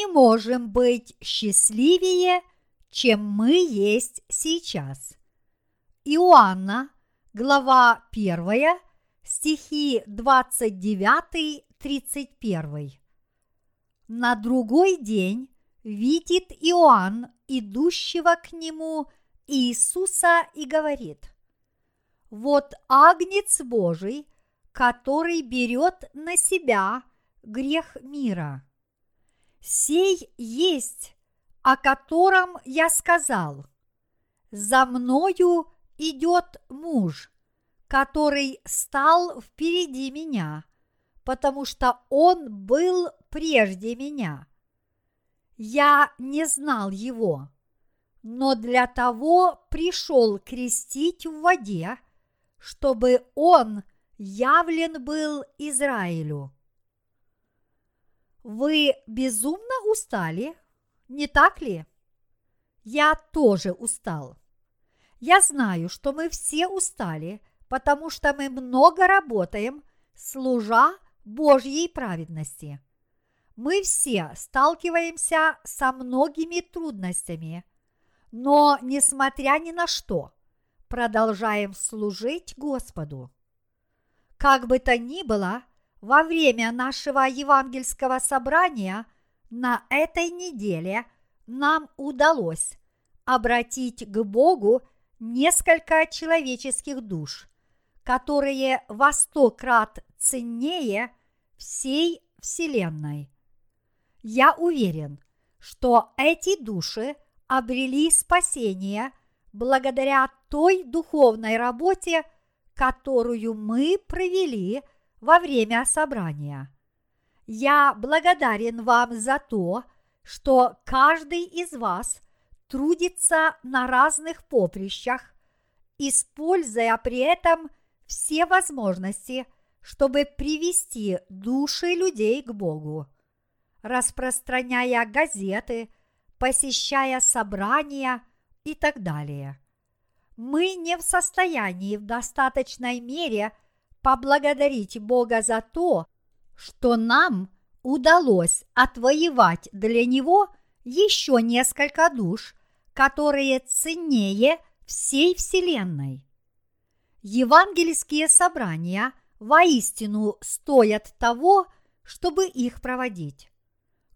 не можем быть счастливее, чем мы есть сейчас. Иоанна, глава 1, стихи 29-31. На другой день видит Иоанн, идущего к нему Иисуса, и говорит, «Вот агнец Божий, который берет на себя грех мира. Сей есть, о котором я сказал, за мною идет муж, который стал впереди меня, потому что он был прежде меня. Я не знал его, но для того пришел крестить в воде, чтобы он явлен был Израилю. Вы безумно устали, не так ли? Я тоже устал. Я знаю, что мы все устали, потому что мы много работаем, служа Божьей праведности. Мы все сталкиваемся со многими трудностями, но, несмотря ни на что, продолжаем служить Господу. Как бы то ни было, во время нашего евангельского собрания на этой неделе нам удалось обратить к Богу несколько человеческих душ, которые во сто крат ценнее всей Вселенной. Я уверен, что эти души обрели спасение благодаря той духовной работе, которую мы провели во время собрания. Я благодарен вам за то, что каждый из вас трудится на разных поприщах, используя при этом все возможности, чтобы привести души людей к Богу, распространяя газеты, посещая собрания и так далее. Мы не в состоянии в достаточной мере – поблагодарить Бога за то, что нам удалось отвоевать для Него еще несколько душ, которые ценнее всей Вселенной. Евангельские собрания воистину стоят того, чтобы их проводить.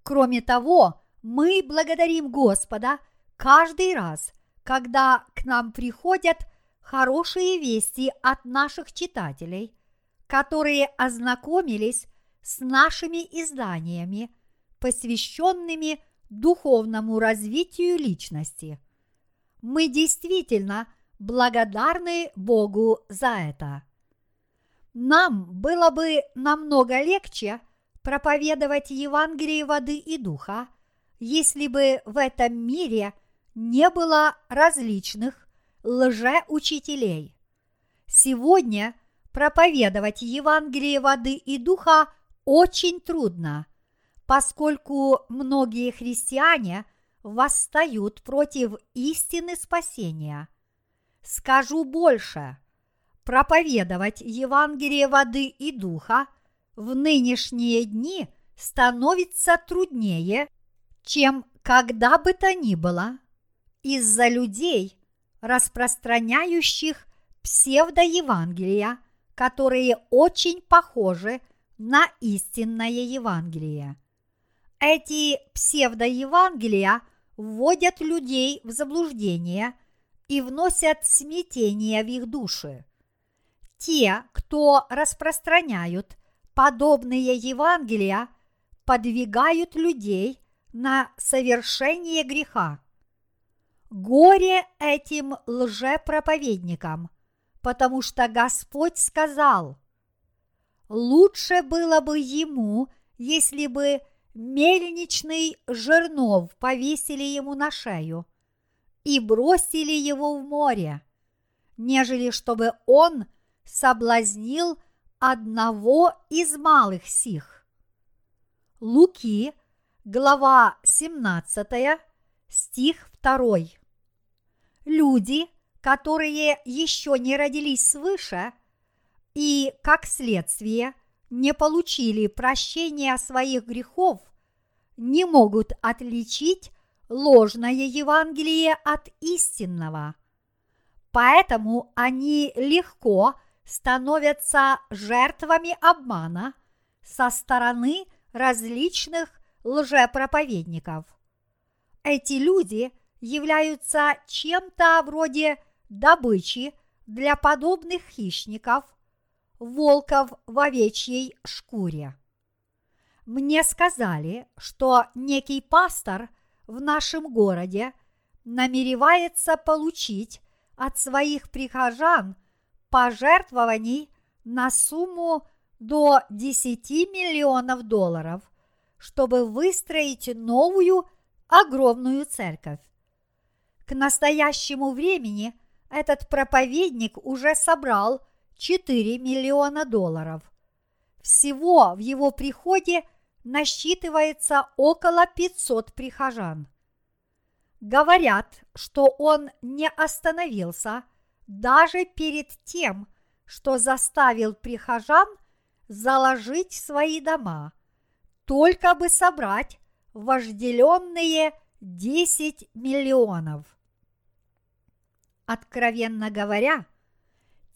Кроме того, мы благодарим Господа каждый раз, когда к нам приходят – хорошие вести от наших читателей, которые ознакомились с нашими изданиями, посвященными духовному развитию личности. Мы действительно благодарны Богу за это. Нам было бы намного легче проповедовать Евангелие воды и духа, если бы в этом мире не было различных лжеучителей. Сегодня проповедовать Евангелие воды и духа очень трудно, поскольку многие христиане восстают против истины спасения. Скажу больше, проповедовать Евангелие воды и духа в нынешние дни становится труднее, чем когда бы то ни было, из-за людей, распространяющих псевдоевангелия, которые очень похожи на истинное Евангелие. Эти псевдоевангелия вводят людей в заблуждение и вносят смятение в их души. Те, кто распространяют подобные Евангелия, подвигают людей на совершение греха. Горе этим лжепроповедникам, потому что Господь сказал, лучше было бы ему, если бы мельничный жернов повесили ему на шею и бросили его в море, нежели чтобы он соблазнил одного из малых сих. Луки, глава 17, стих 2 люди, которые еще не родились свыше и, как следствие, не получили прощения своих грехов, не могут отличить ложное Евангелие от истинного. Поэтому они легко становятся жертвами обмана со стороны различных лжепроповедников. Эти люди являются чем-то вроде добычи для подобных хищников, волков в овечьей шкуре. Мне сказали, что некий пастор в нашем городе намеревается получить от своих прихожан пожертвований на сумму до 10 миллионов долларов, чтобы выстроить новую огромную церковь. К настоящему времени этот проповедник уже собрал 4 миллиона долларов. Всего в его приходе насчитывается около 500 прихожан. Говорят, что он не остановился даже перед тем, что заставил прихожан заложить свои дома, только бы собрать вожделенные 10 миллионов. Откровенно говоря,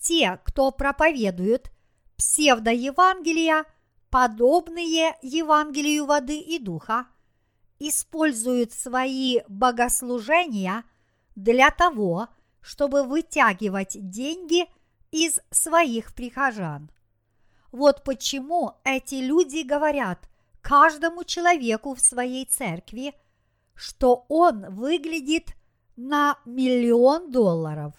те, кто проповедует псевдоевангелия, подобные Евангелию воды и духа, используют свои богослужения для того, чтобы вытягивать деньги из своих прихожан. Вот почему эти люди говорят каждому человеку в своей церкви, что он выглядит на миллион долларов.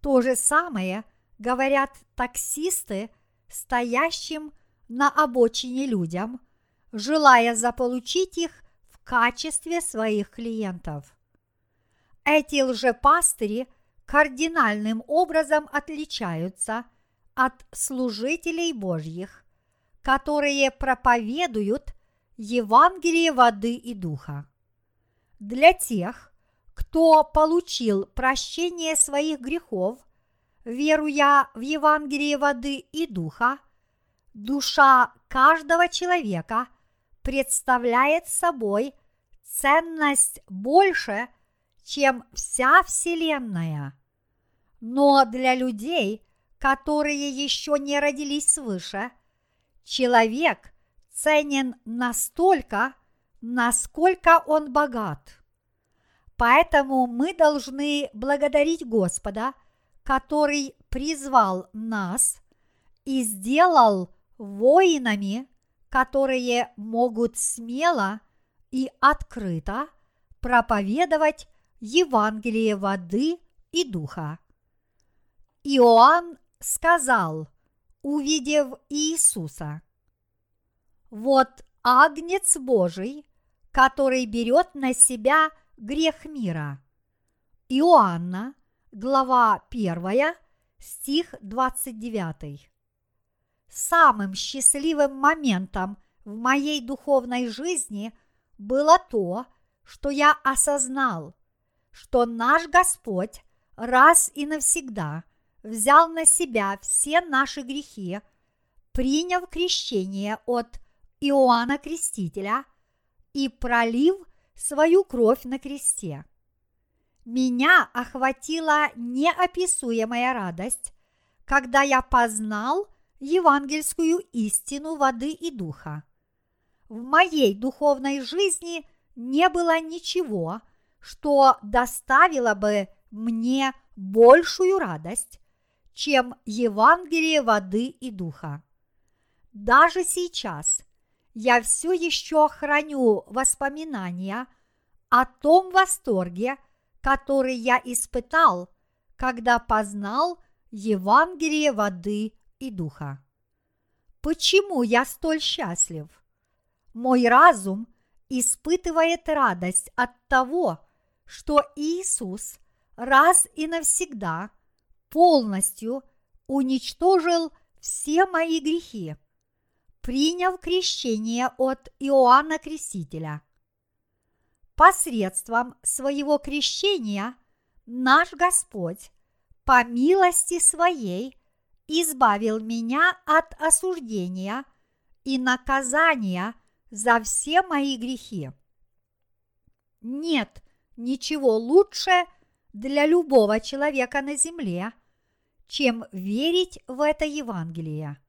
То же самое говорят таксисты, стоящим на обочине людям, желая заполучить их в качестве своих клиентов. Эти лжепастыри кардинальным образом отличаются от служителей Божьих, которые проповедуют Евангелие воды и духа. Для тех, кто получил прощение своих грехов, веруя в Евангелие воды и духа, душа каждого человека представляет собой ценность больше, чем вся Вселенная. Но для людей, которые еще не родились свыше, человек ценен настолько, насколько он богат. Поэтому мы должны благодарить Господа, который призвал нас и сделал воинами, которые могут смело и открыто проповедовать Евангелие воды и духа. Иоанн сказал, увидев Иисуса, «Вот Агнец Божий, который берет на себя грех мира». Иоанна, глава 1, стих 29. Самым счастливым моментом в моей духовной жизни было то, что я осознал, что наш Господь раз и навсегда взял на себя все наши грехи, приняв крещение от Иоанна Крестителя и пролив свою кровь на кресте. Меня охватила неописуемая радость, когда я познал евангельскую истину воды и духа. В моей духовной жизни не было ничего, что доставило бы мне большую радость, чем Евангелие воды и духа. Даже сейчас я все еще храню воспоминания о том восторге, который я испытал, когда познал Евангелие воды и духа. Почему я столь счастлив? Мой разум испытывает радость от того, что Иисус раз и навсегда полностью уничтожил все мои грехи, приняв крещение от Иоанна Крестителя. Посредством своего крещения наш Господь по милости своей избавил меня от осуждения и наказания за все мои грехи. Нет ничего лучше для любого человека на земле, чем верить в это Евангелие.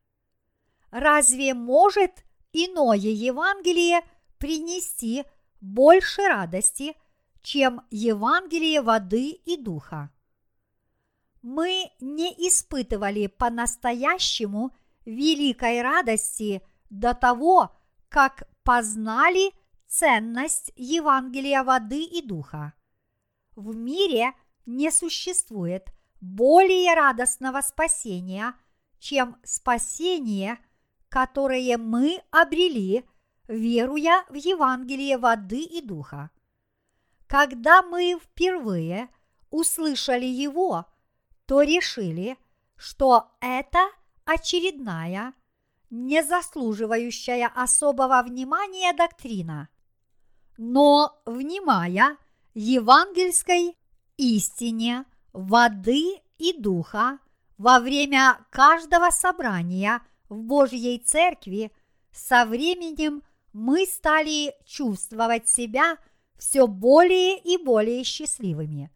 Разве может иное Евангелие принести больше радости, чем Евангелие воды и духа? Мы не испытывали по-настоящему великой радости до того, как познали ценность Евангелия воды и духа. В мире не существует более радостного спасения, чем спасение, которое мы обрели, веруя в Евангелие воды и духа. Когда мы впервые услышали его, то решили, что это очередная не заслуживающая особого внимания доктрина. Но, внимая евангельской истине воды и духа во время каждого собрания в Божьей Церкви, со временем мы стали чувствовать себя все более и более счастливыми.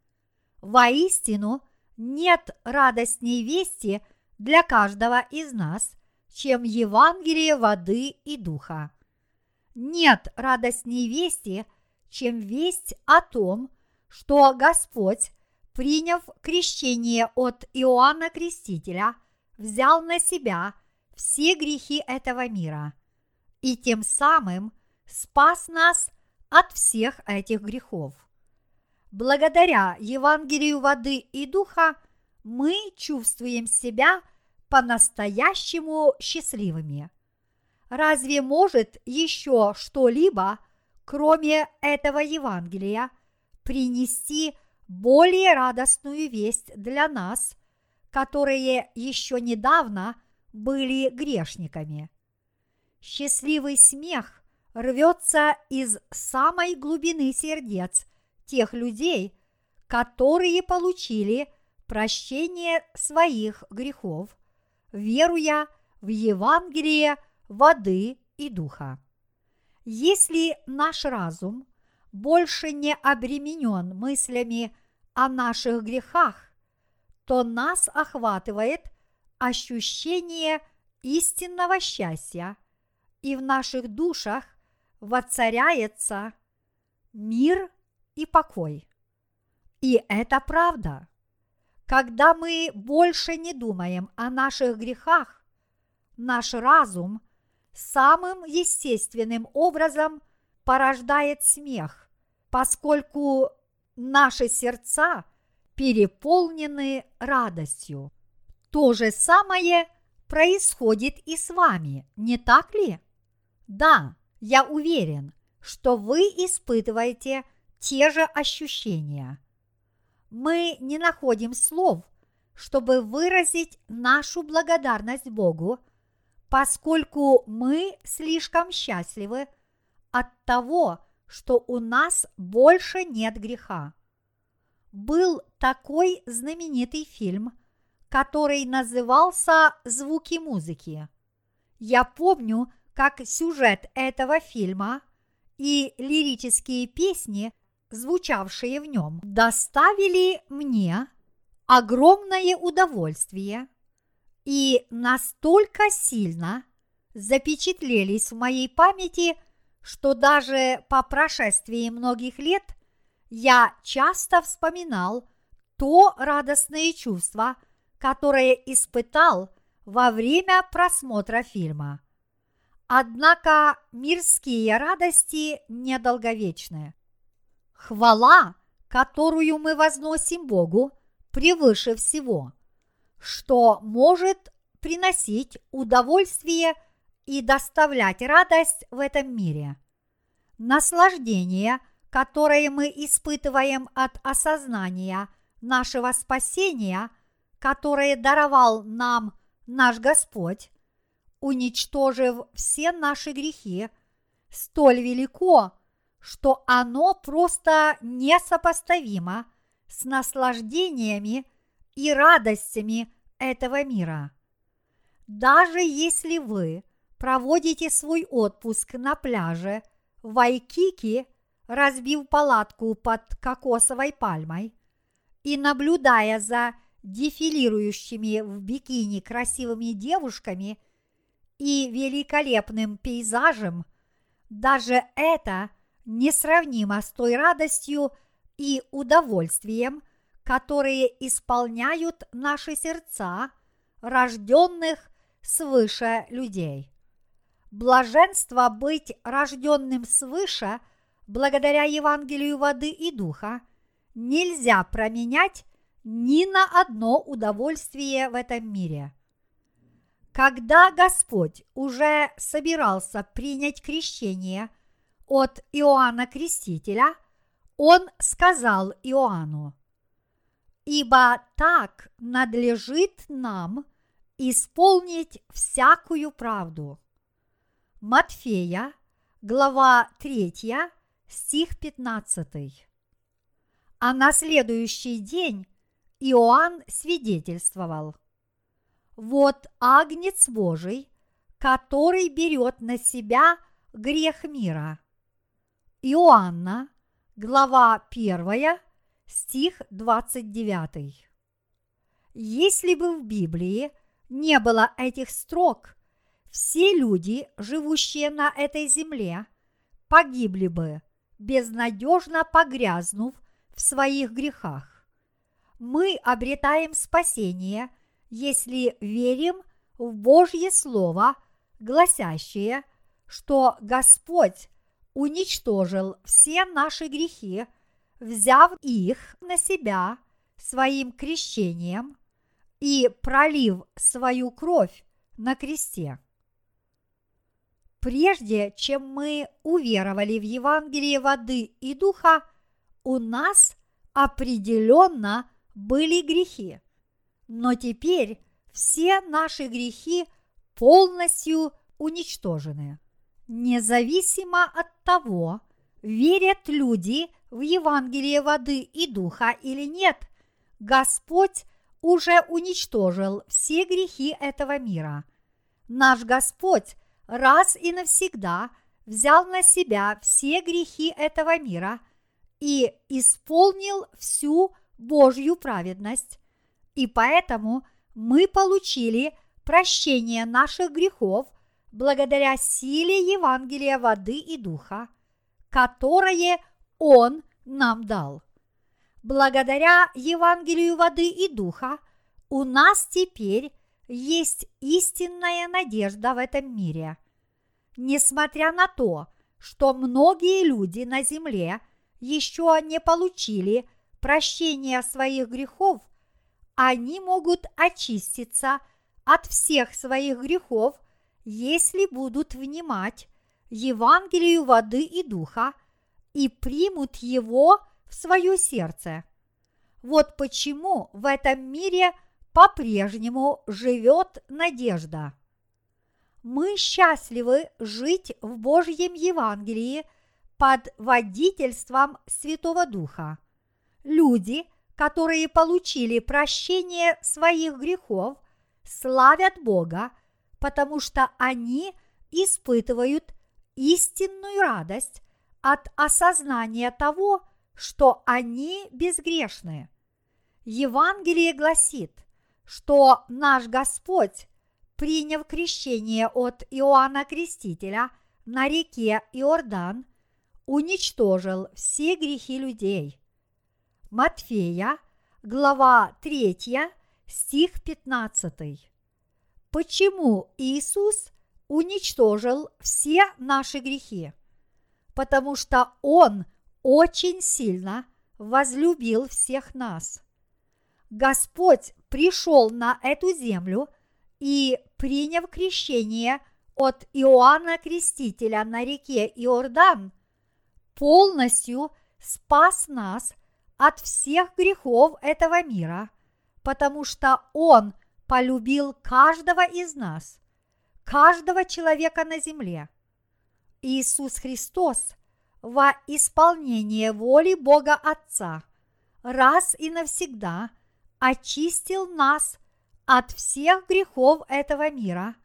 Воистину, нет радостней вести для каждого из нас, чем Евангелие воды и духа. Нет радостней вести, чем весть о том, что Господь, приняв крещение от Иоанна Крестителя, взял на себя все грехи этого мира и тем самым спас нас от всех этих грехов. Благодаря Евангелию воды и духа мы чувствуем себя – по-настоящему счастливыми. Разве может еще что-либо, кроме этого Евангелия, принести более радостную весть для нас, которые еще недавно были грешниками? Счастливый смех рвется из самой глубины сердец тех людей, которые получили прощение своих грехов – веруя в Евангелие воды и духа. Если наш разум больше не обременен мыслями о наших грехах, то нас охватывает ощущение истинного счастья, и в наших душах воцаряется мир и покой. И это правда. Когда мы больше не думаем о наших грехах, наш разум самым естественным образом порождает смех, поскольку наши сердца переполнены радостью. То же самое происходит и с вами, не так ли? Да, я уверен, что вы испытываете те же ощущения – мы не находим слов, чтобы выразить нашу благодарность Богу, поскольку мы слишком счастливы от того, что у нас больше нет греха. Был такой знаменитый фильм, который назывался «Звуки музыки». Я помню, как сюжет этого фильма и лирические песни – звучавшие в нем, доставили мне огромное удовольствие и настолько сильно запечатлелись в моей памяти, что даже по прошествии многих лет я часто вспоминал то радостное чувство, которое испытал во время просмотра фильма. Однако мирские радости недолговечны. Хвала, которую мы возносим Богу, превыше всего, что может приносить удовольствие и доставлять радость в этом мире. Наслаждение, которое мы испытываем от осознания нашего спасения, которое даровал нам наш Господь, уничтожив все наши грехи, столь велико, что оно просто несопоставимо с наслаждениями и радостями этого мира. Даже если вы проводите свой отпуск на пляже в Вайкики, разбив палатку под кокосовой пальмой и наблюдая за дефилирующими в бикини красивыми девушками и великолепным пейзажем, даже это несравнимо с той радостью и удовольствием, которые исполняют наши сердца, рожденных свыше людей. Блаженство быть рожденным свыше благодаря Евангелию воды и духа нельзя променять ни на одно удовольствие в этом мире. Когда Господь уже собирался принять крещение от Иоанна Крестителя, Он сказал Иоанну, «Ибо так надлежит нам исполнить всякую правду». Матфея, глава 3, стих 15. А на следующий день Иоанн свидетельствовал. Вот агнец Божий, который берет на себя грех мира. Иоанна, глава 1, стих 29. Если бы в Библии не было этих строк, все люди, живущие на этой земле, погибли бы, безнадежно погрязнув в своих грехах мы обретаем спасение, если верим в Божье Слово, гласящее, что Господь уничтожил все наши грехи, взяв их на себя своим крещением и пролив свою кровь на кресте. Прежде чем мы уверовали в Евангелие воды и духа, у нас определенно были грехи, но теперь все наши грехи полностью уничтожены. Независимо от того, верят люди в Евангелие воды и духа или нет, Господь уже уничтожил все грехи этого мира. Наш Господь раз и навсегда взял на себя все грехи этого мира и исполнил всю Божью праведность, и поэтому мы получили прощение наших грехов благодаря силе Евангелия воды и духа, которое Он нам дал. Благодаря Евангелию воды и духа у нас теперь есть истинная надежда в этом мире. Несмотря на то, что многие люди на земле еще не получили прощения своих грехов, они могут очиститься от всех своих грехов, если будут внимать Евангелию воды и духа и примут его в свое сердце. Вот почему в этом мире по-прежнему живет надежда. Мы счастливы жить в Божьем Евангелии под водительством Святого Духа люди, которые получили прощение своих грехов, славят Бога, потому что они испытывают истинную радость от осознания того, что они безгрешны. Евангелие гласит, что наш Господь, приняв крещение от Иоанна Крестителя на реке Иордан, уничтожил все грехи людей. Матфея, глава 3, стих 15. Почему Иисус уничтожил все наши грехи? Потому что Он очень сильно возлюбил всех нас. Господь пришел на эту землю и, приняв крещение от Иоанна Крестителя на реке Иордан, полностью спас нас – от всех грехов этого мира, потому что Он полюбил каждого из нас, каждого человека на земле. Иисус Христос во исполнение воли Бога Отца раз и навсегда очистил нас от всех грехов этого мира,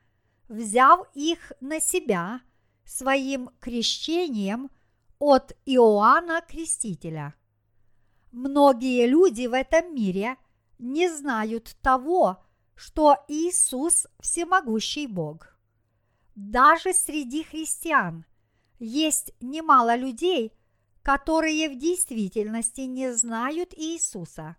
взяв их на себя своим крещением от Иоанна Крестителя. Многие люди в этом мире не знают того, что Иисус всемогущий Бог. Даже среди христиан есть немало людей, которые в действительности не знают Иисуса.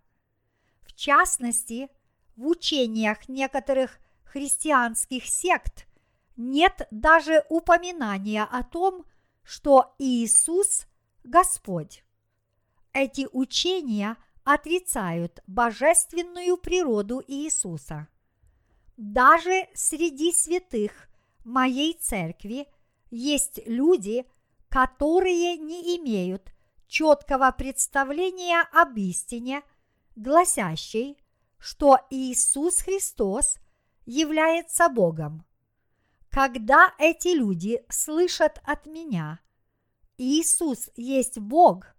В частности, в учениях некоторых христианских сект нет даже упоминания о том, что Иисус – Господь. Эти учения отрицают божественную природу Иисуса. Даже среди святых моей церкви есть люди, которые не имеют четкого представления об истине, гласящей, что Иисус Христос является Богом. Когда эти люди слышат от меня, Иисус есть Бог,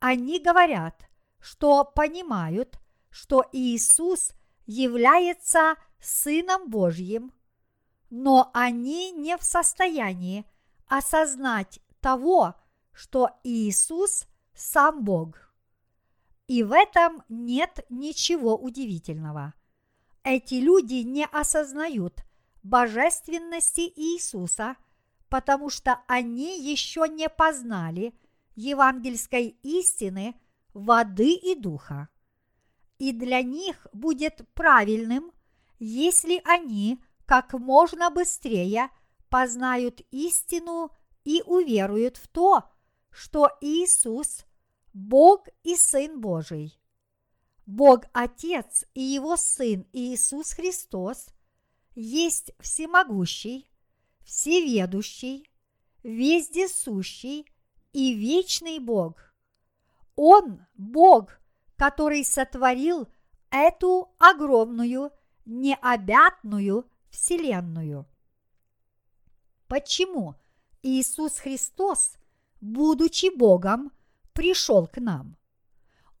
они говорят, что понимают, что Иисус является Сыном Божьим, но они не в состоянии осознать того, что Иисус сам Бог. И в этом нет ничего удивительного. Эти люди не осознают божественности Иисуса, потому что они еще не познали евангельской истины воды и духа. И для них будет правильным, если они как можно быстрее познают истину и уверуют в то, что Иисус – Бог и Сын Божий. Бог Отец и Его Сын Иисус Христос есть всемогущий, всеведущий, вездесущий и вечный Бог. Он – Бог, который сотворил эту огромную, необятную Вселенную. Почему Иисус Христос, будучи Богом, пришел к нам?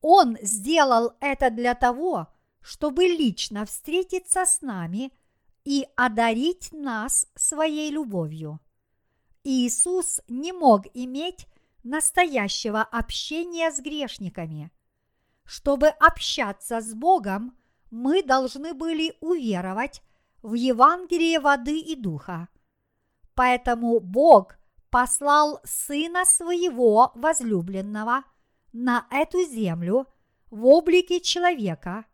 Он сделал это для того, чтобы лично встретиться с нами и одарить нас своей любовью. Иисус не мог иметь настоящего общения с грешниками. Чтобы общаться с Богом, мы должны были уверовать в Евангелие воды и духа. Поэтому Бог послал Сына Своего возлюбленного на эту землю в облике человека,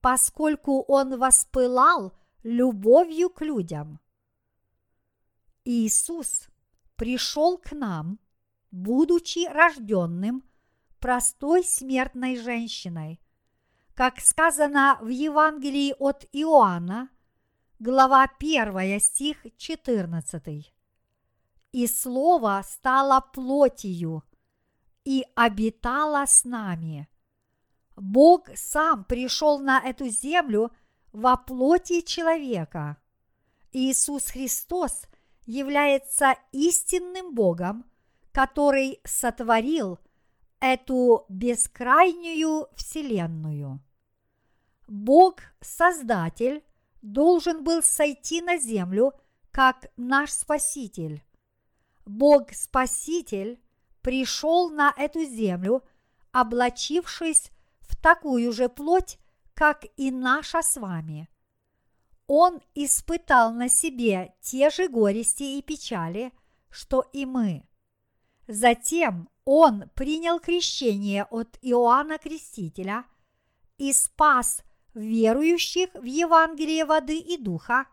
поскольку Он воспылал любовью к людям. Иисус пришел к нам, будучи рожденным простой смертной женщиной. Как сказано в Евангелии от Иоанна, глава 1, стих 14. «И Слово стало плотью и обитало с нами». Бог сам пришел на эту землю во плоти человека. Иисус Христос является истинным Богом, который сотворил эту бескрайнюю вселенную. Бог – Создатель – должен был сойти на землю как наш Спаситель. Бог-Спаситель пришел на эту землю, облачившись в такую же плоть, как и наша с вами. Он испытал на себе те же горести и печали, что и мы. Затем он принял крещение от Иоанна Крестителя и спас верующих в Евангелие воды и духа,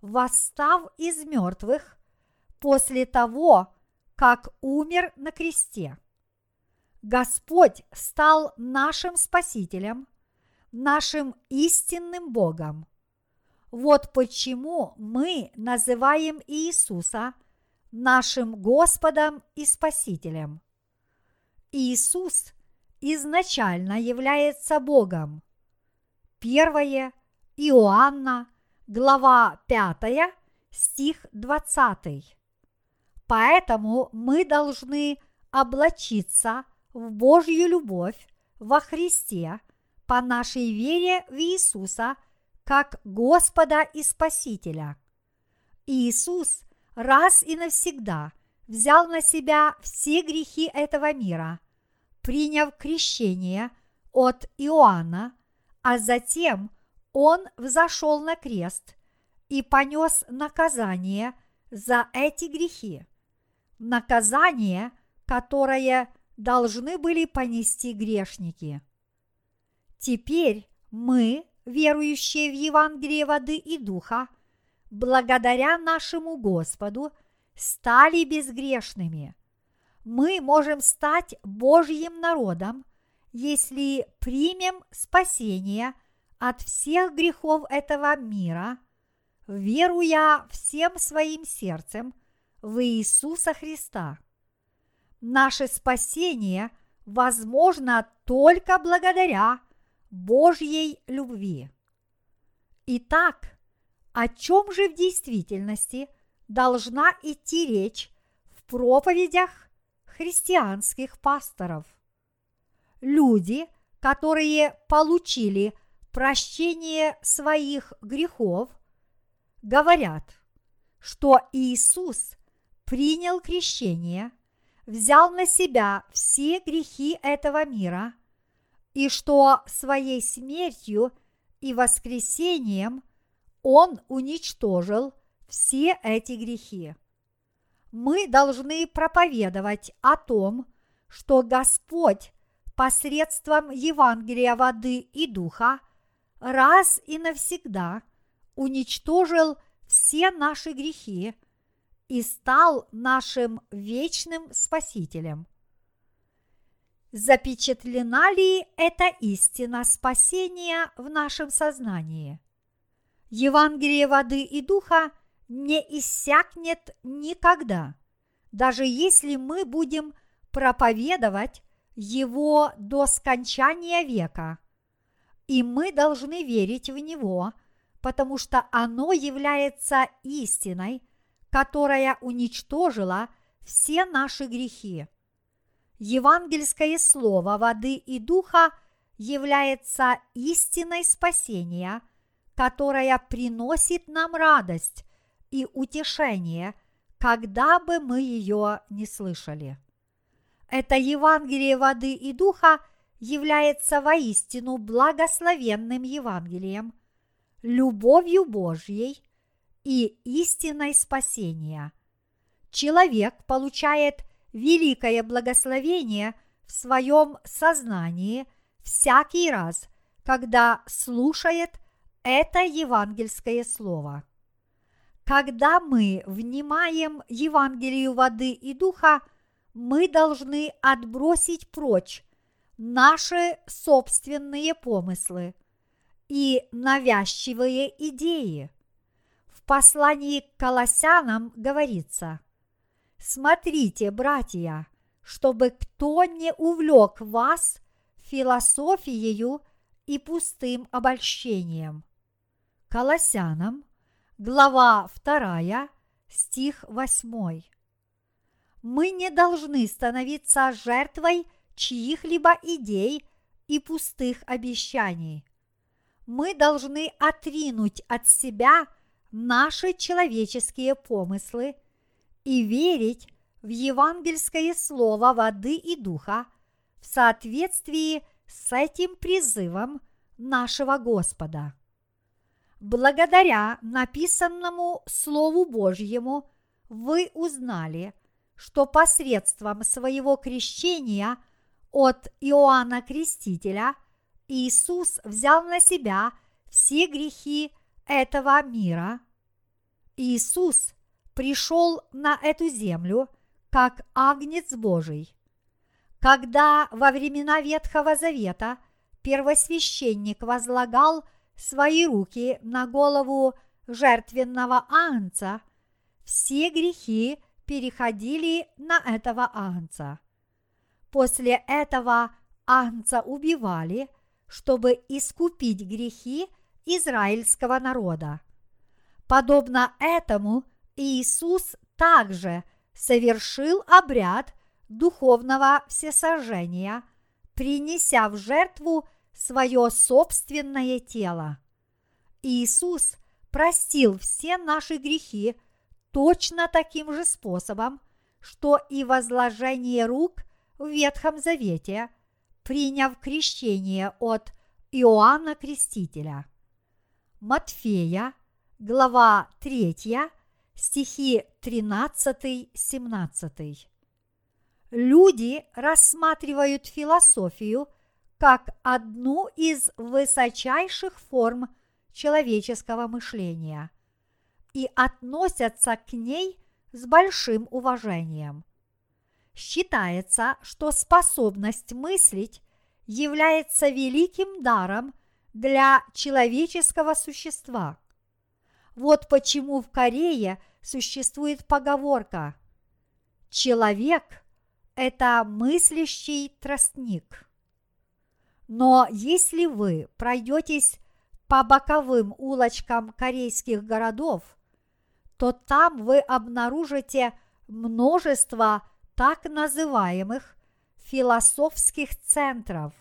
восстав из мертвых после того, как умер на кресте. Господь стал нашим Спасителем, нашим истинным Богом. Вот почему мы называем Иисуса нашим Господом и Спасителем. Иисус изначально является Богом – 1 Иоанна, глава 5, стих 20. Поэтому мы должны облачиться в Божью любовь во Христе по нашей вере в Иисуса как Господа и Спасителя. Иисус раз и навсегда взял на себя все грехи этого мира, приняв крещение от Иоанна, а затем он взошел на крест и понес наказание за эти грехи. Наказание, которое должны были понести грешники. Теперь мы, верующие в Евангелие воды и духа, благодаря нашему Господу, стали безгрешными. Мы можем стать Божьим народом, если примем спасение от всех грехов этого мира, веруя всем своим сердцем в Иисуса Христа. Наше спасение возможно только благодаря Божьей любви. Итак, о чем же в действительности должна идти речь в проповедях христианских пасторов? Люди, которые получили прощение своих грехов, говорят, что Иисус принял крещение, взял на себя все грехи этого мира – и что своей смертью и воскресением Он уничтожил все эти грехи. Мы должны проповедовать о том, что Господь посредством Евангелия воды и духа раз и навсегда уничтожил все наши грехи и стал нашим вечным Спасителем запечатлена ли эта истина спасения в нашем сознании? Евангелие воды и духа не иссякнет никогда, даже если мы будем проповедовать его до скончания века. И мы должны верить в него, потому что оно является истиной, которая уничтожила все наши грехи евангельское слово воды и духа является истиной спасения, которая приносит нам радость и утешение, когда бы мы ее не слышали. Это Евангелие воды и духа является воистину благословенным Евангелием, любовью Божьей и истиной спасения. Человек получает – великое благословение в своем сознании всякий раз, когда слушает это евангельское слово. Когда мы внимаем Евангелию воды и духа, мы должны отбросить прочь наши собственные помыслы и навязчивые идеи. В послании к Колоссянам говорится – Смотрите, братья, чтобы кто не увлек вас философией и пустым обольщением. Колоссянам, глава 2, стих 8. Мы не должны становиться жертвой чьих-либо идей и пустых обещаний. Мы должны отринуть от себя наши человеческие помыслы и верить в евангельское слово воды и духа в соответствии с этим призывом нашего Господа. Благодаря написанному Слову Божьему вы узнали, что посредством своего крещения от Иоанна Крестителя Иисус взял на себя все грехи этого мира. Иисус пришел на эту землю как агнец Божий. Когда во времена Ветхого Завета первосвященник возлагал свои руки на голову жертвенного агнца, все грехи переходили на этого агнца. После этого агнца убивали, чтобы искупить грехи израильского народа. Подобно этому Иисус также совершил обряд духовного всесожжения, принеся в жертву свое собственное тело. Иисус простил все наши грехи точно таким же способом, что и возложение рук в Ветхом Завете, приняв крещение от Иоанна Крестителя. Матфея, глава 3, стихи 13-17. Люди рассматривают философию как одну из высочайших форм человеческого мышления и относятся к ней с большим уважением. Считается, что способность мыслить является великим даром для человеческого существа. Вот почему в Корее существует поговорка «Человек – это мыслящий тростник». Но если вы пройдетесь по боковым улочкам корейских городов, то там вы обнаружите множество так называемых философских центров.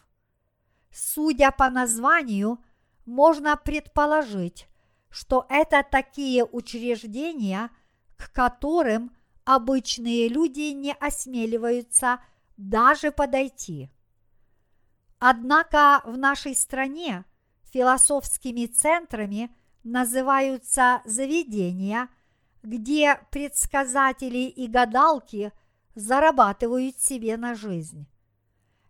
Судя по названию, можно предположить, что это такие учреждения, к которым обычные люди не осмеливаются даже подойти. Однако в нашей стране философскими центрами называются заведения, где предсказатели и гадалки зарабатывают себе на жизнь.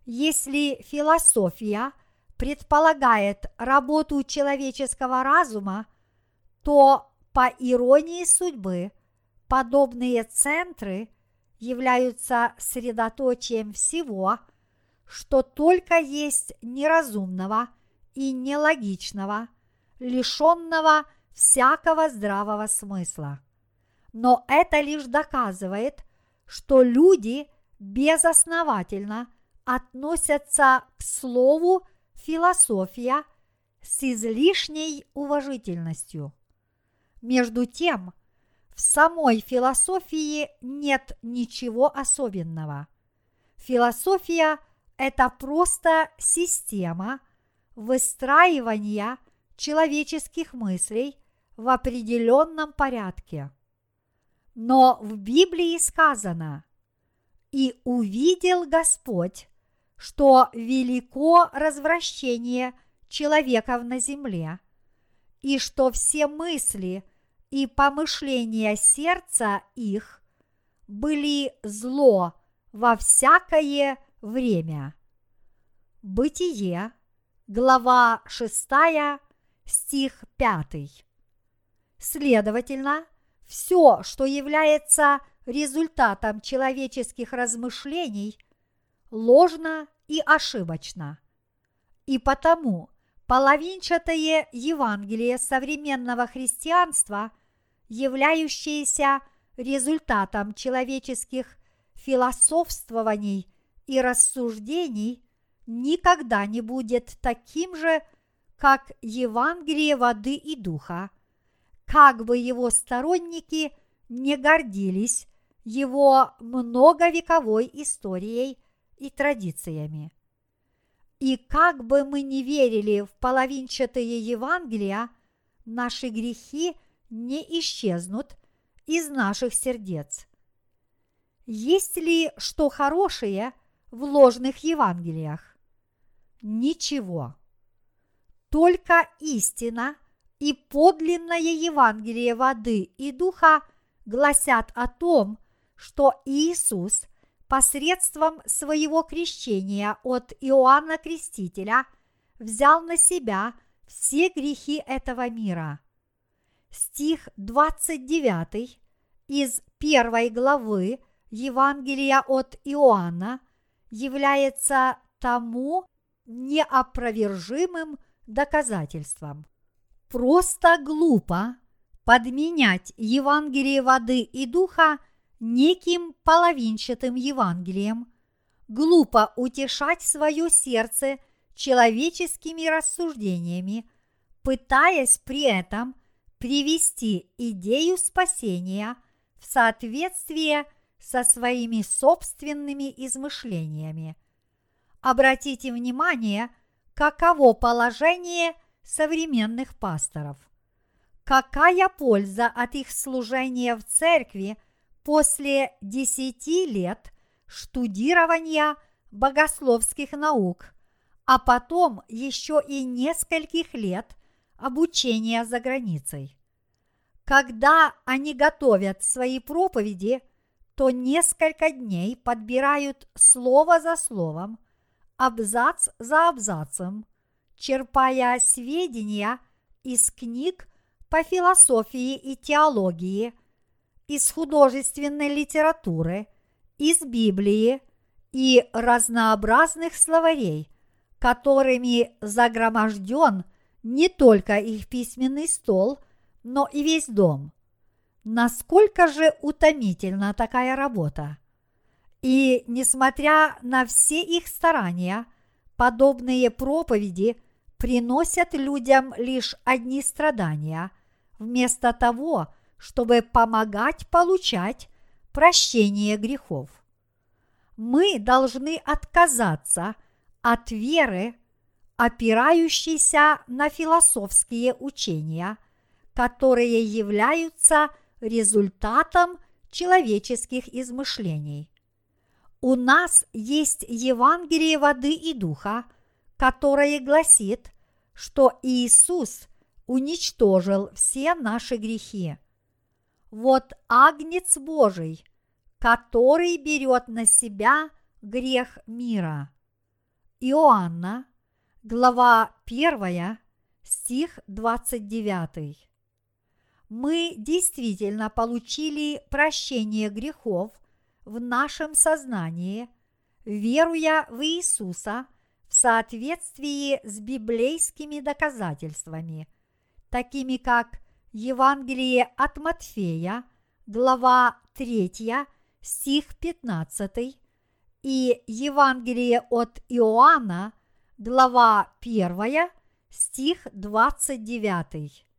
Если философия предполагает работу человеческого разума, то, по иронии судьбы, подобные центры являются средоточием всего, что только есть неразумного и нелогичного, лишенного всякого здравого смысла. Но это лишь доказывает, что люди безосновательно относятся к слову философия с излишней уважительностью. Между тем, в самой философии нет ничего особенного. Философия – это просто система выстраивания человеческих мыслей в определенном порядке. Но в Библии сказано «И увидел Господь, что велико развращение человеков на земле, и что все мысли – и помышления сердца их были зло во всякое время. Бытие, глава 6, стих 5. Следовательно, все, что является результатом человеческих размышлений, ложно и ошибочно. И потому половинчатое Евангелие современного христианства – являющиеся результатом человеческих философствований и рассуждений, никогда не будет таким же, как Евангелие воды и духа, как бы его сторонники не гордились его многовековой историей и традициями. И как бы мы не верили в половинчатые Евангелия, наши грехи – не исчезнут из наших сердец. Есть ли что хорошее в ложных Евангелиях? Ничего. Только истина и подлинное Евангелие воды и духа гласят о том, что Иисус посредством своего крещения от Иоанна Крестителя взял на себя все грехи этого мира – стих 29 из первой главы Евангелия от Иоанна является тому неопровержимым доказательством. Просто глупо подменять Евангелие воды и духа неким половинчатым Евангелием, глупо утешать свое сердце человеческими рассуждениями, пытаясь при этом привести идею спасения в соответствие со своими собственными измышлениями. Обратите внимание, каково положение современных пасторов. какая польза от их служения в церкви после десяти лет штудирования богословских наук, а потом еще и нескольких лет обучения за границей. Когда они готовят свои проповеди, то несколько дней подбирают слово за словом, абзац за абзацем, черпая сведения из книг по философии и теологии, из художественной литературы, из Библии и разнообразных словарей, которыми загроможден не только их письменный стол, но и весь дом. Насколько же утомительна такая работа? И несмотря на все их старания, подобные проповеди приносят людям лишь одни страдания – вместо того, чтобы помогать получать прощение грехов. Мы должны отказаться от веры, опирающейся на философские учения, которые являются результатом человеческих измышлений. У нас есть Евангелие воды и духа, которое гласит, что Иисус уничтожил все наши грехи. Вот Агнец Божий, который берет на себя грех мира. Иоанна, глава 1, стих 29. Мы действительно получили прощение грехов в нашем сознании, веруя в Иисуса в соответствии с библейскими доказательствами – такими как Евангелие от Матфея, глава 3, стих 15, и Евангелие от Иоанна, глава 1, стих 29.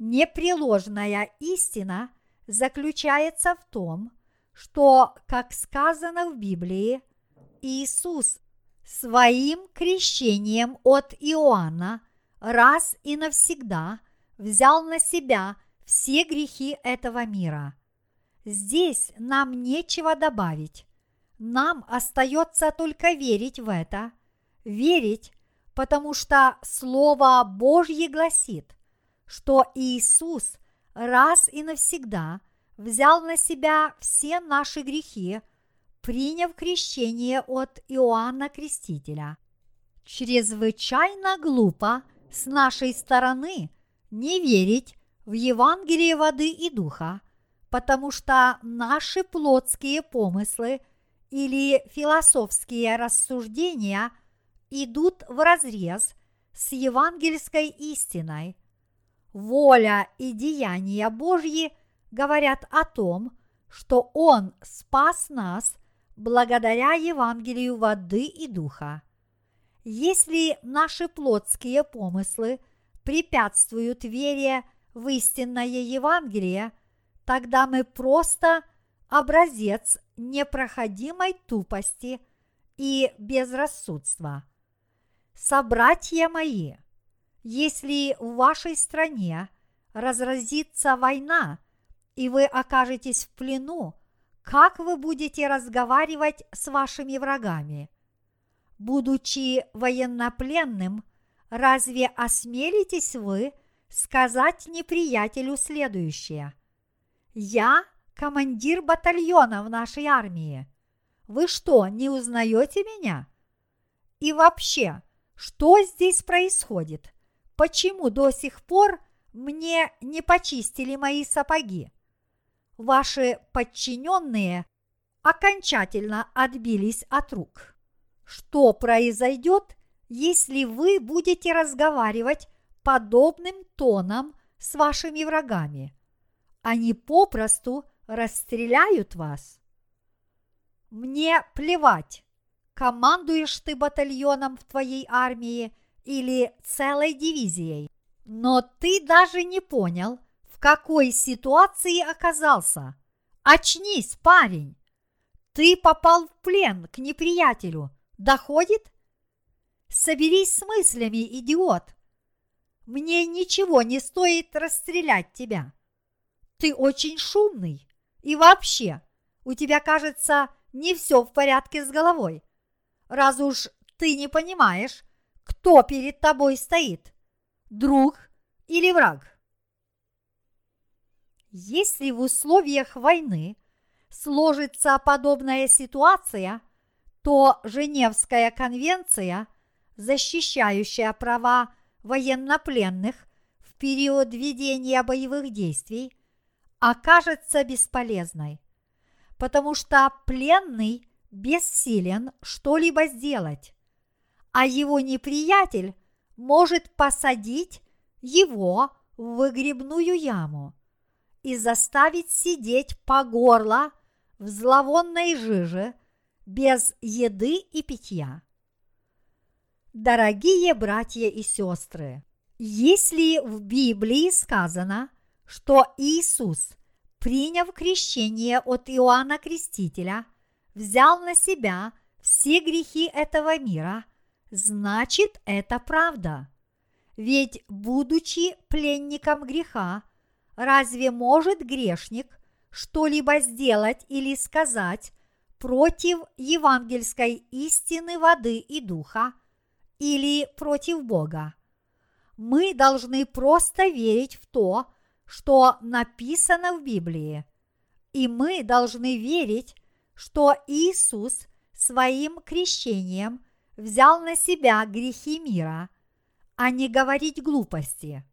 Непреложная истина заключается в том, что, как сказано в Библии, Иисус своим крещением от Иоанна – раз и навсегда взял на себя все грехи этого мира. Здесь нам нечего добавить. Нам остается только верить в это, верить, потому что Слово Божье гласит, что Иисус раз и навсегда взял на себя все наши грехи, приняв крещение от Иоанна Крестителя. Чрезвычайно глупо – с нашей стороны не верить в Евангелие воды и духа, потому что наши плотские помыслы или философские рассуждения идут в разрез с евангельской истиной. Воля и деяния Божьи говорят о том, что Он спас нас благодаря Евангелию воды и духа. Если наши плотские помыслы препятствуют вере в истинное Евангелие, тогда мы просто образец непроходимой тупости и безрассудства. Собратья мои, если в вашей стране разразится война, и вы окажетесь в плену, как вы будете разговаривать с вашими врагами – будучи военнопленным, разве осмелитесь вы сказать неприятелю следующее? Я командир батальона в нашей армии. Вы что, не узнаете меня? И вообще, что здесь происходит? Почему до сих пор мне не почистили мои сапоги? Ваши подчиненные окончательно отбились от рук. Что произойдет, если вы будете разговаривать подобным тоном с вашими врагами? Они попросту расстреляют вас. Мне плевать, командуешь ты батальоном в твоей армии или целой дивизией, но ты даже не понял, в какой ситуации оказался. Очнись, парень! Ты попал в плен к неприятелю – Доходит? Соберись с мыслями, идиот! мне ничего не стоит расстрелять тебя. Ты очень шумный, и вообще, у тебя, кажется, не все в порядке с головой. Раз уж ты не понимаешь, кто перед тобой стоит, друг или враг. Если в условиях войны сложится подобная ситуация, то Женевская конвенция, защищающая права военнопленных в период ведения боевых действий, окажется бесполезной, потому что пленный бессилен что-либо сделать, а его неприятель может посадить его в выгребную яму и заставить сидеть по горло в зловонной жиже без еды и питья. Дорогие братья и сестры, если в Библии сказано, что Иисус, приняв крещение от Иоанна Крестителя, взял на себя все грехи этого мира, значит это правда. Ведь, будучи пленником греха, разве может грешник что-либо сделать или сказать против евангельской истины воды и духа или против Бога? Мы должны просто верить в то, что написано в Библии. И мы должны верить, что Иисус своим крещением взял на себя грехи мира, а не говорить глупости.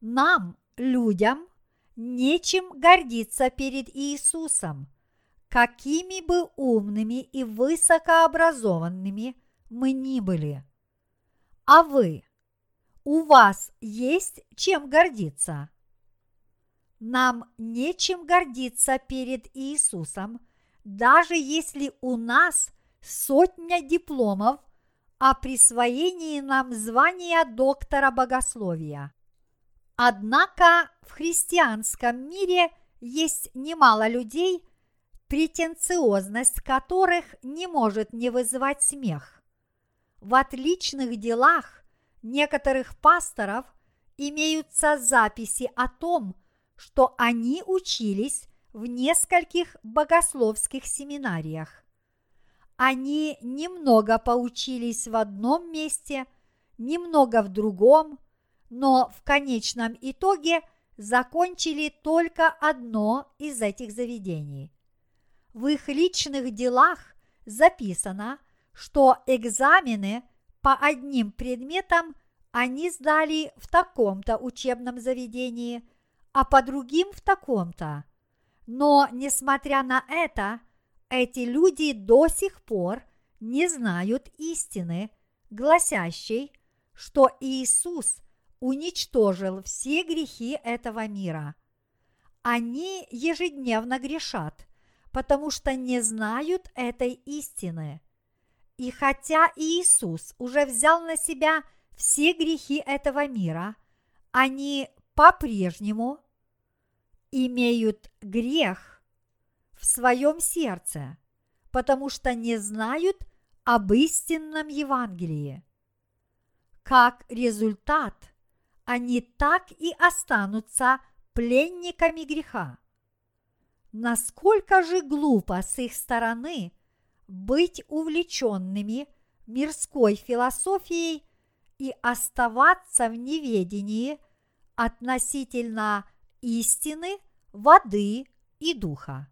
Нам, людям, нечем гордиться перед Иисусом, какими бы умными и высокообразованными мы ни были. А вы, у вас есть чем гордиться? Нам нечем гордиться перед Иисусом, даже если у нас сотня дипломов о присвоении нам звания доктора богословия. Однако в христианском мире есть немало людей, претенциозность которых не может не вызывать смех. В отличных делах некоторых пасторов имеются записи о том, что они учились в нескольких богословских семинариях. Они немного поучились в одном месте, немного в другом, но в конечном итоге закончили только одно из этих заведений. В их личных делах записано, что экзамены по одним предметам они сдали в таком-то учебном заведении, а по другим в таком-то. Но, несмотря на это, эти люди до сих пор не знают истины, гласящей, что Иисус уничтожил все грехи этого мира. Они ежедневно грешат, потому что не знают этой истины. И хотя Иисус уже взял на себя все грехи этого мира, они по-прежнему имеют грех в своем сердце, потому что не знают об истинном Евангелии. Как результат – они так и останутся пленниками греха. Насколько же глупо с их стороны быть увлеченными мирской философией и оставаться в неведении относительно истины, воды и духа.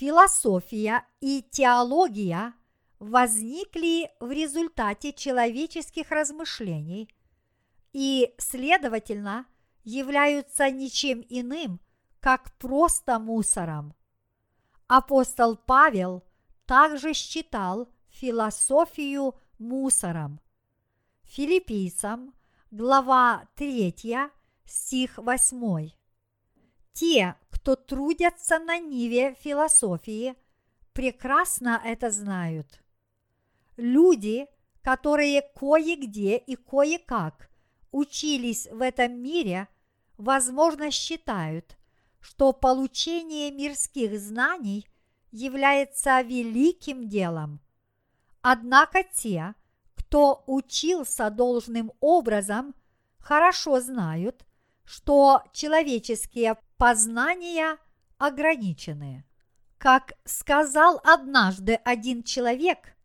Философия и теология возникли в результате человеческих размышлений – и, следовательно, являются ничем иным, как просто мусором. Апостол Павел также считал философию мусором. Филиппийцам, глава 3, стих 8. Те, кто трудятся на ниве философии, прекрасно это знают. Люди, которые кое-где и кое-как учились в этом мире, возможно, считают, что получение мирских знаний является великим делом. Однако те, кто учился должным образом, хорошо знают, что человеческие познания ограничены. Как сказал однажды один человек,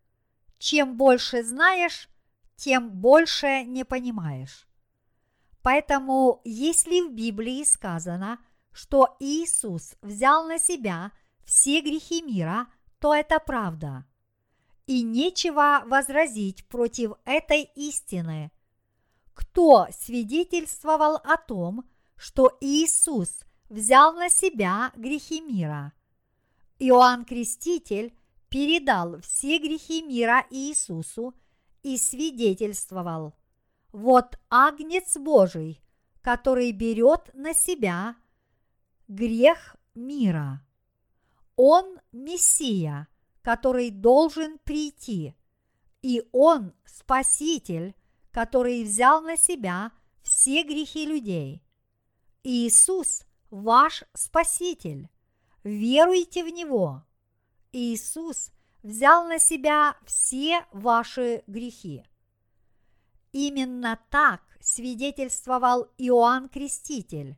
чем больше знаешь, тем больше не понимаешь. Поэтому, если в Библии сказано, что Иисус взял на себя все грехи мира, то это правда. И нечего возразить против этой истины. Кто свидетельствовал о том, что Иисус взял на себя грехи мира? Иоанн Креститель передал все грехи мира Иисусу и свидетельствовал – вот Агнец Божий, который берет на себя грех мира. Он Мессия, который должен прийти, и Он Спаситель, который взял на себя все грехи людей. Иисус – ваш Спаситель. Веруйте в Него. Иисус взял на себя все ваши грехи. Именно так свидетельствовал Иоанн Креститель.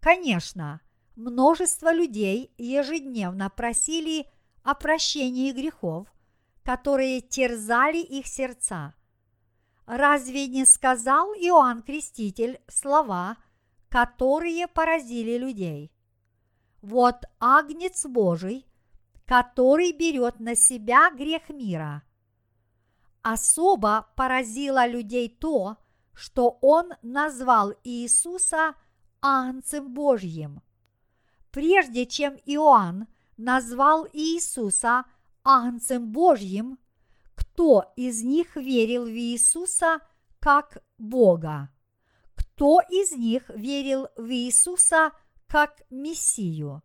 Конечно, множество людей ежедневно просили о прощении грехов, которые терзали их сердца. Разве не сказал Иоанн Креститель слова, которые поразили людей? Вот Агнец Божий, который берет на себя грех мира – Особо поразило людей то, что он назвал Иисуса Агнцем Божьим. Прежде чем Иоанн назвал Иисуса Агнцем Божьим, кто из них верил в Иисуса как Бога? Кто из них верил в Иисуса как Мессию?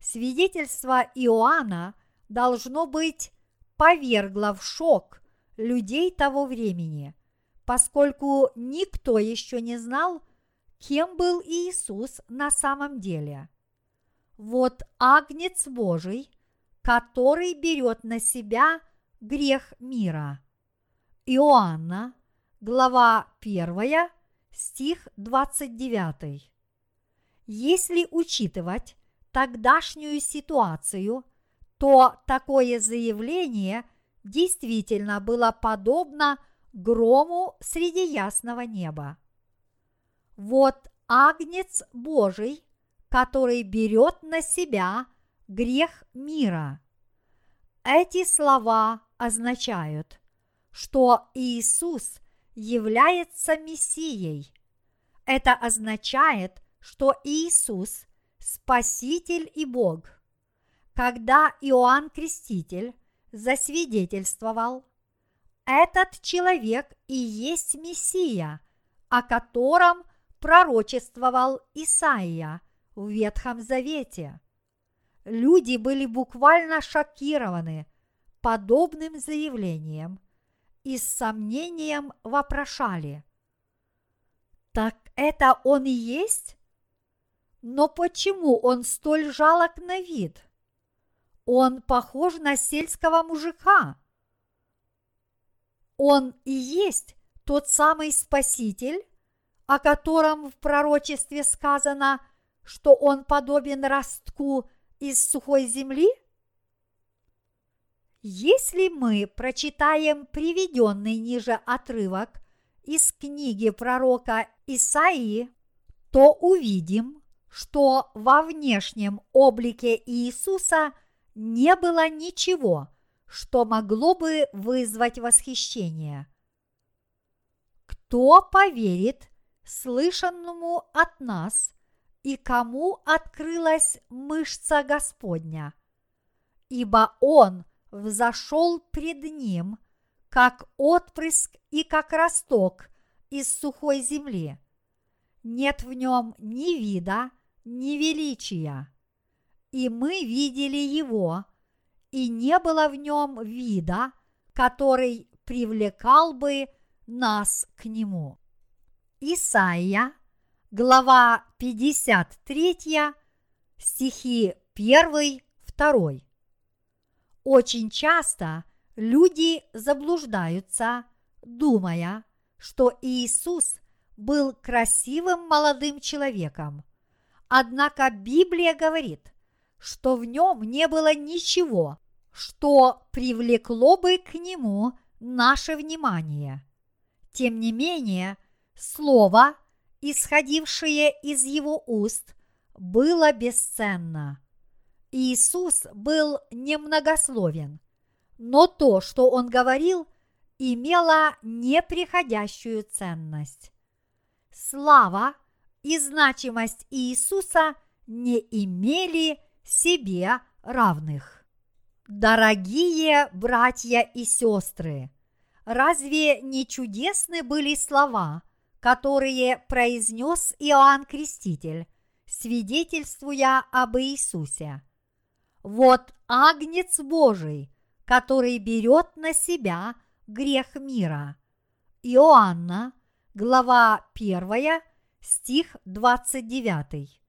Свидетельство Иоанна должно быть повергло в шок людей того времени, поскольку никто еще не знал, кем был Иисус на самом деле. Вот Агнец Божий, который берет на себя грех мира. Иоанна, глава 1, стих 29. Если учитывать тогдашнюю ситуацию, то такое заявление действительно было подобно грому среди ясного неба. Вот агнец Божий, который берет на себя грех мира. Эти слова означают, что Иисус является Мессией. Это означает, что Иисус – Спаситель и Бог. Когда Иоанн Креститель засвидетельствовал, этот человек и есть Мессия, о котором пророчествовал Исаия в Ветхом Завете. Люди были буквально шокированы подобным заявлением и с сомнением вопрошали. Так это он и есть? Но почему он столь жалок на вид? Он похож на сельского мужика. Он и есть тот самый Спаситель, о котором в пророчестве сказано, что он подобен ростку из сухой земли? Если мы прочитаем приведенный ниже отрывок из книги пророка Исаии, то увидим, что во внешнем облике Иисуса не было ничего, что могло бы вызвать восхищение. Кто поверит слышанному от нас и кому открылась мышца Господня? Ибо Он взошел пред Ним, как отпрыск и как росток из сухой земли. Нет в нем ни вида, ни величия и мы видели его, и не было в нем вида, который привлекал бы нас к нему. Исайя, глава 53, стихи 1, 2. Очень часто люди заблуждаются, думая, что Иисус был красивым молодым человеком. Однако Библия говорит, что в нем не было ничего, что привлекло бы к нему наше внимание. Тем не менее, слово, исходившее из его уст, было бесценно. Иисус был немногословен, но то, что он говорил, имело неприходящую ценность. Слава и значимость Иисуса не имели себе равных. Дорогие братья и сестры, разве не чудесны были слова, которые произнес Иоанн Креститель, свидетельствуя об Иисусе? Вот Агнец Божий, который берет на себя грех мира. Иоанна, глава 1, стих 29.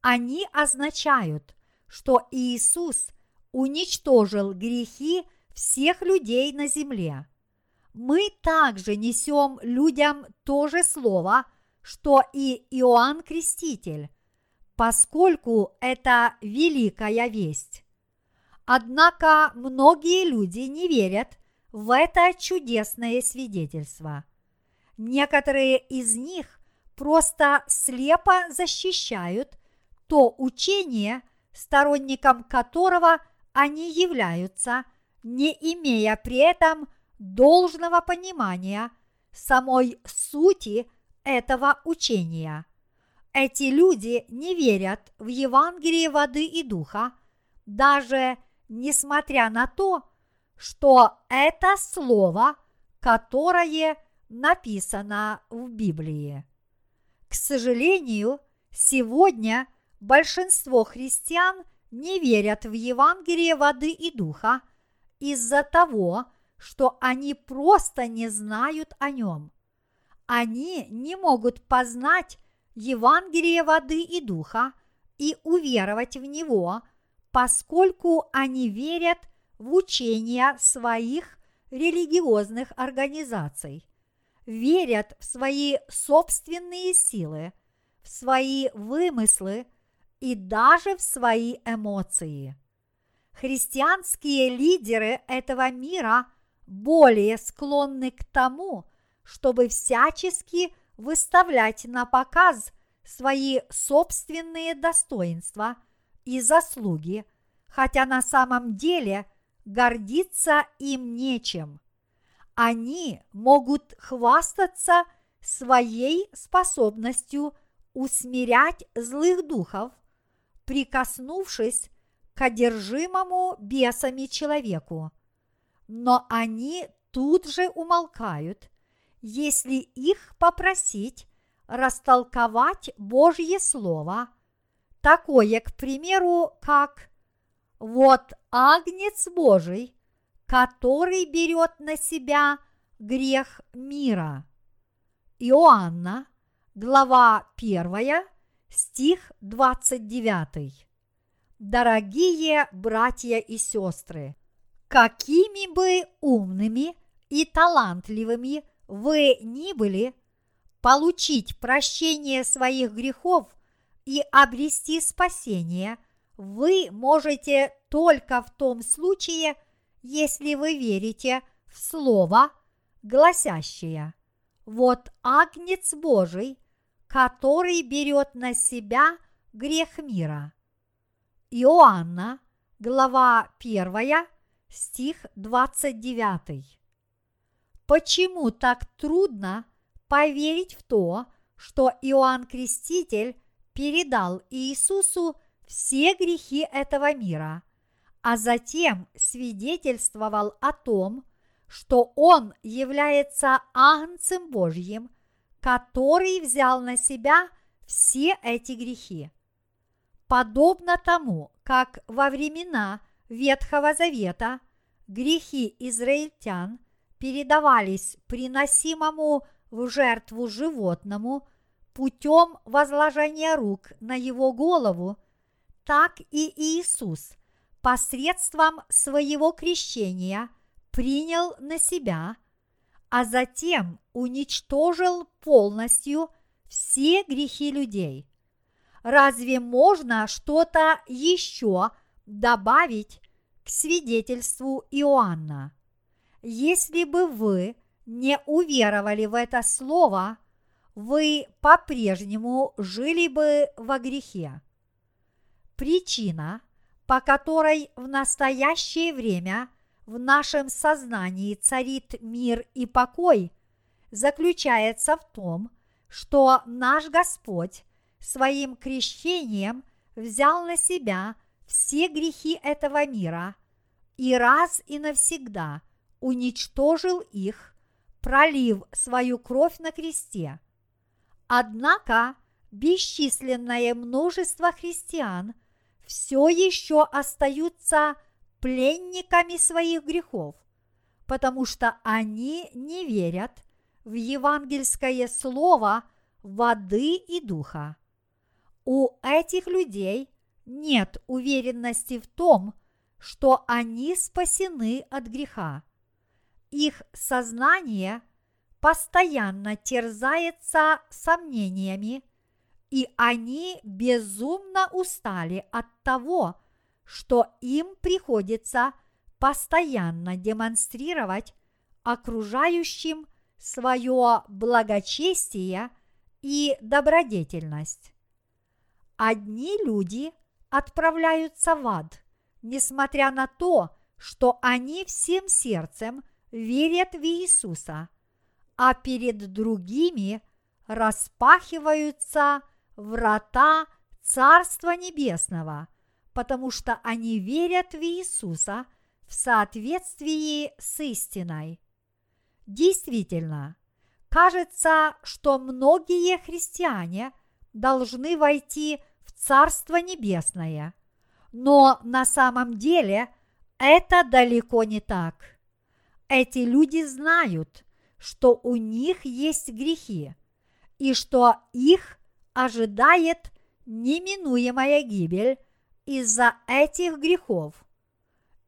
Они означают, что Иисус уничтожил грехи всех людей на земле. Мы также несем людям то же слово, что и Иоанн Креститель, поскольку это великая весть. Однако многие люди не верят в это чудесное свидетельство. Некоторые из них просто слепо защищают то учение, сторонником которого они являются, не имея при этом должного понимания самой сути этого учения. Эти люди не верят в Евангелие воды и духа, даже несмотря на то, что это слово, которое написано в Библии. К сожалению, сегодня большинство христиан не верят в Евангелие воды и духа из-за того, что они просто не знают о нем. Они не могут познать Евангелие воды и духа и уверовать в него, поскольку они верят в учения своих религиозных организаций, верят в свои собственные силы, в свои вымыслы и даже в свои эмоции. Христианские лидеры этого мира более склонны к тому, чтобы всячески выставлять на показ свои собственные достоинства и заслуги, хотя на самом деле гордиться им нечем. Они могут хвастаться своей способностью усмирять злых духов – прикоснувшись к одержимому бесами человеку. Но они тут же умолкают, если их попросить растолковать Божье Слово, такое, к примеру, как «Вот Агнец Божий, который берет на себя грех мира». Иоанна, глава 1, стих 29. Дорогие братья и сестры, какими бы умными и талантливыми вы ни были, получить прощение своих грехов и обрести спасение вы можете только в том случае, если вы верите в Слово, гласящее «Вот Агнец Божий, который берет на себя грех мира. Иоанна, глава 1, стих 29. Почему так трудно поверить в то, что Иоанн Креститель передал Иисусу все грехи этого мира, а затем свидетельствовал о том, что Он является Агнцем Божьим который взял на себя все эти грехи. Подобно тому, как во времена Ветхого Завета грехи израильтян передавались приносимому в жертву животному путем возложения рук на его голову, так и Иисус посредством своего крещения принял на себя, а затем уничтожил полностью все грехи людей. Разве можно что-то еще добавить к свидетельству Иоанна? Если бы вы не уверовали в это слово, вы по-прежнему жили бы во грехе. Причина, по которой в настоящее время в нашем сознании царит мир и покой, заключается в том, что наш Господь своим крещением взял на себя все грехи этого мира и раз и навсегда уничтожил их, пролив свою кровь на кресте. Однако бесчисленное множество христиан все еще остаются пленниками своих грехов, потому что они не верят в евангельское слово воды и духа. У этих людей нет уверенности в том, что они спасены от греха. Их сознание постоянно терзается сомнениями, и они безумно устали от того, что им приходится постоянно демонстрировать окружающим свое благочестие и добродетельность. Одни люди отправляются в ад, несмотря на то, что они всем сердцем верят в Иисуса, а перед другими распахиваются врата Царства Небесного – потому что они верят в Иисуса в соответствии с истиной. Действительно, кажется, что многие христиане должны войти в Царство Небесное, но на самом деле это далеко не так. Эти люди знают, что у них есть грехи и что их ожидает неминуемая гибель из-за этих грехов.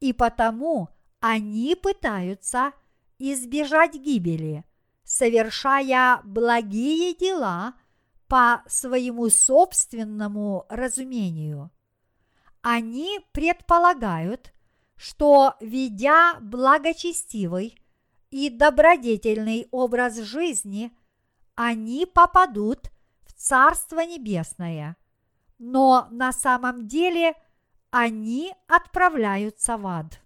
И потому они пытаются избежать гибели, совершая благие дела по своему собственному разумению. Они предполагают, что, ведя благочестивый и добродетельный образ жизни, они попадут в Царство Небесное – но на самом деле они отправляются в ад.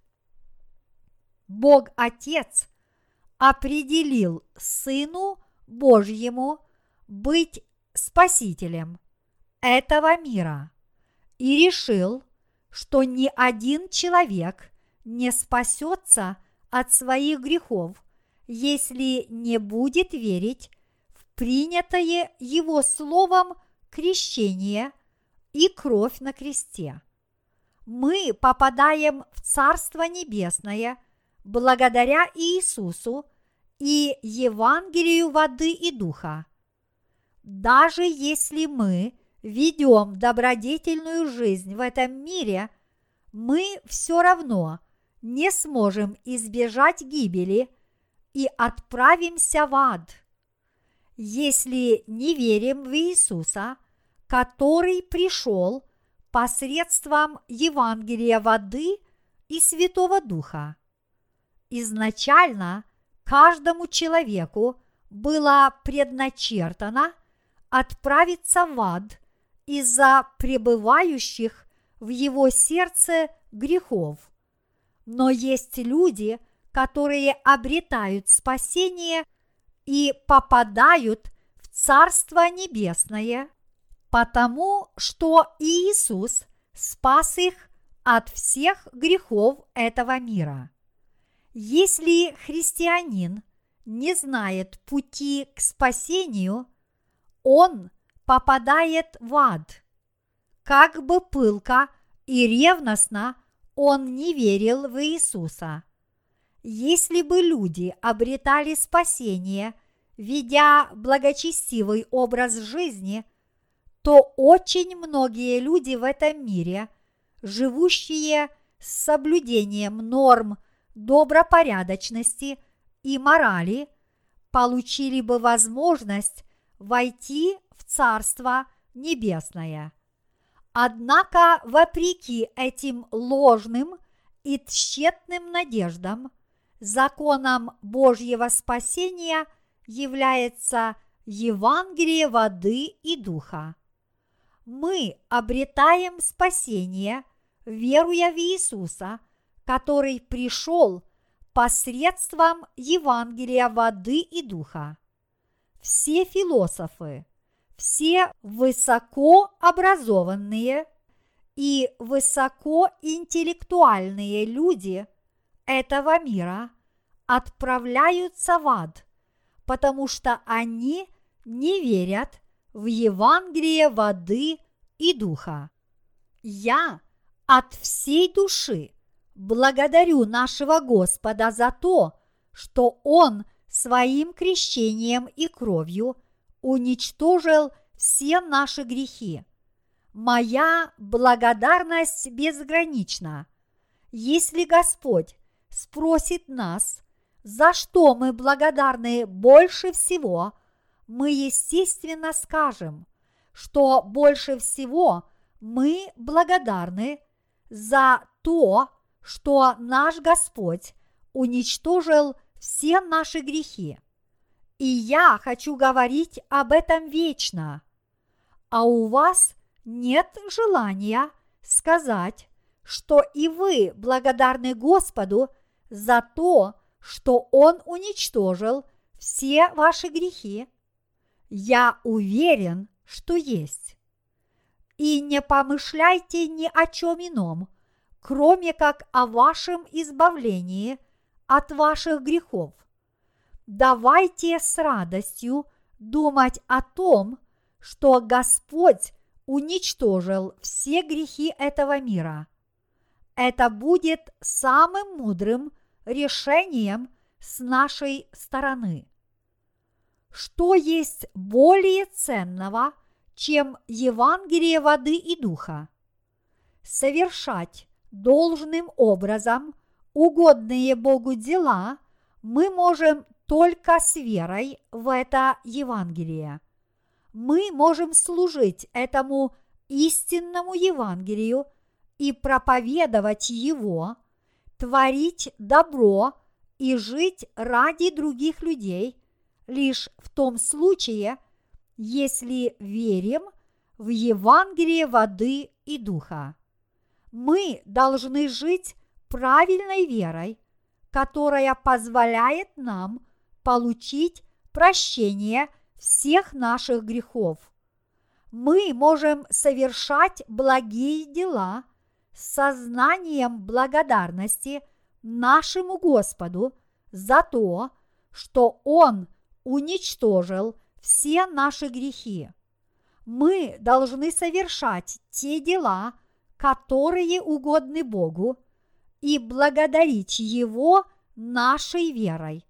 Бог Отец определил Сыну Божьему быть Спасителем этого мира и решил, что ни один человек не спасется от своих грехов, если не будет верить в принятое его словом крещение – и кровь на кресте. Мы попадаем в Царство Небесное благодаря Иисусу и Евангелию воды и духа. Даже если мы ведем добродетельную жизнь в этом мире, мы все равно не сможем избежать гибели и отправимся в ад. Если не верим в Иисуса – который пришел посредством Евангелия воды и Святого Духа. Изначально каждому человеку было предначертано отправиться в ад из-за пребывающих в его сердце грехов. Но есть люди, которые обретают спасение и попадают в Царство Небесное – потому что Иисус спас их от всех грехов этого мира. Если христианин не знает пути к спасению, он попадает в ад. Как бы пылко и ревностно он не верил в Иисуса. Если бы люди обретали спасение, ведя благочестивый образ жизни – то очень многие люди в этом мире, живущие с соблюдением норм добропорядочности и морали, получили бы возможность войти Царство Небесное. Однако, вопреки этим ложным и тщетным надеждам, законом Божьего спасения является Евангелие воды и духа. Мы обретаем спасение, веруя в Иисуса, который пришел посредством Евангелия воды и духа. Все философы, все высокообразованные и высокоинтеллектуальные люди этого мира отправляются в ад, потому что они не верят в Евангелие воды и духа. Я от всей души благодарю нашего Господа за то, что Он своим крещением и кровью уничтожил все наши грехи. Моя благодарность безгранична. Если Господь спросит нас, за что мы благодарны больше всего, мы, естественно, скажем, что больше всего мы благодарны за то, что наш Господь уничтожил все наши грехи. И я хочу говорить об этом вечно. А у вас нет желания сказать, что и вы благодарны Господу за то, что Он уничтожил все ваши грехи? Я уверен, что есть. И не помышляйте ни о чем ином, кроме как о вашем избавлении от ваших грехов. Давайте с радостью думать о том, что Господь уничтожил все грехи этого мира. Это будет самым мудрым решением с нашей стороны. Что есть более ценного, чем Евангелие воды и духа? Совершать должным образом угодные Богу дела мы можем только с верой в это Евангелие. Мы можем служить этому истинному Евангелию и проповедовать его, творить добро и жить ради других людей лишь в том случае, если верим в Евангелие воды и духа мы должны жить правильной верой, которая позволяет нам получить прощение всех наших грехов. Мы можем совершать благие дела с сознанием благодарности нашему Господу за то, что Он уничтожил все наши грехи. Мы должны совершать те дела, которые угодны Богу, и благодарить Его нашей верой.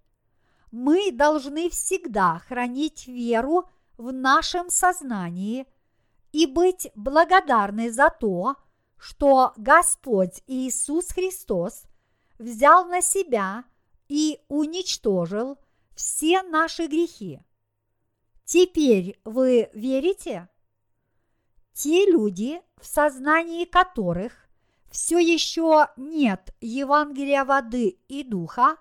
Мы должны всегда хранить веру в нашем сознании и быть благодарны за то, что Господь Иисус Христос взял на себя и уничтожил все наши грехи. Теперь вы верите? Те люди, в сознании которых все еще нет Евангелия воды и духа,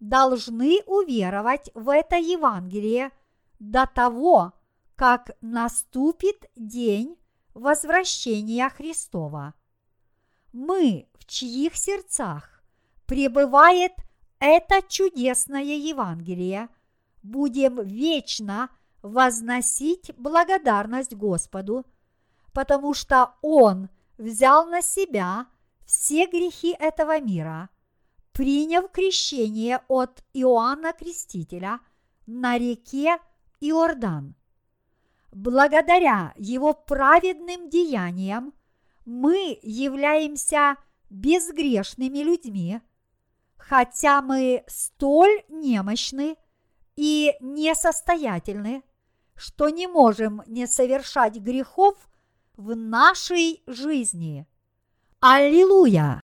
должны уверовать в это Евангелие до того, как наступит день возвращения Христова. Мы, в чьих сердцах пребывает это чудесное Евангелие, будем вечно возносить благодарность Господу – потому что Он взял на себя все грехи этого мира, приняв крещение от Иоанна Крестителя на реке Иордан. Благодаря его праведным деяниям мы являемся безгрешными людьми, хотя мы столь немощны и несостоятельны, что не можем не совершать грехов в нашей жизни. Аллилуйя!